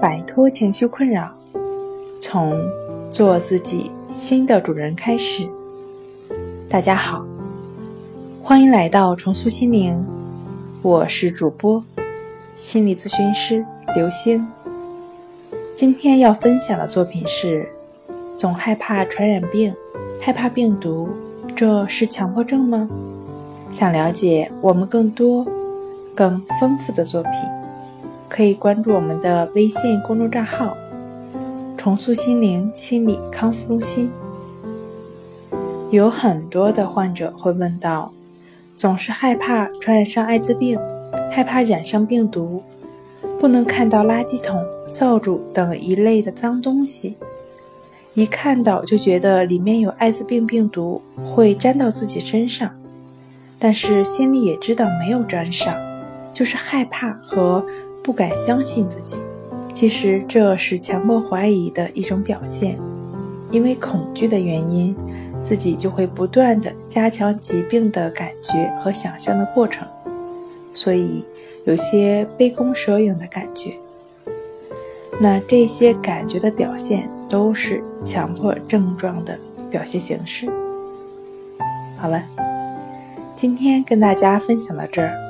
摆脱情绪困扰，从做自己新的主人开始。大家好，欢迎来到重塑心灵，我是主播心理咨询师刘星。今天要分享的作品是：总害怕传染病，害怕病毒，这是强迫症吗？想了解我们更多、更丰富的作品。可以关注我们的微信公众账号“重塑心灵心理康复中心”。有很多的患者会问到：总是害怕传染上艾滋病，害怕染上病毒，不能看到垃圾桶、扫帚等一类的脏东西，一看到就觉得里面有艾滋病病毒会粘到自己身上，但是心里也知道没有粘上，就是害怕和。不敢相信自己，其实这是强迫怀疑的一种表现。因为恐惧的原因，自己就会不断的加强疾病的感觉和想象的过程，所以有些杯弓蛇影的感觉。那这些感觉的表现都是强迫症状的表现形式。好了，今天跟大家分享到这儿。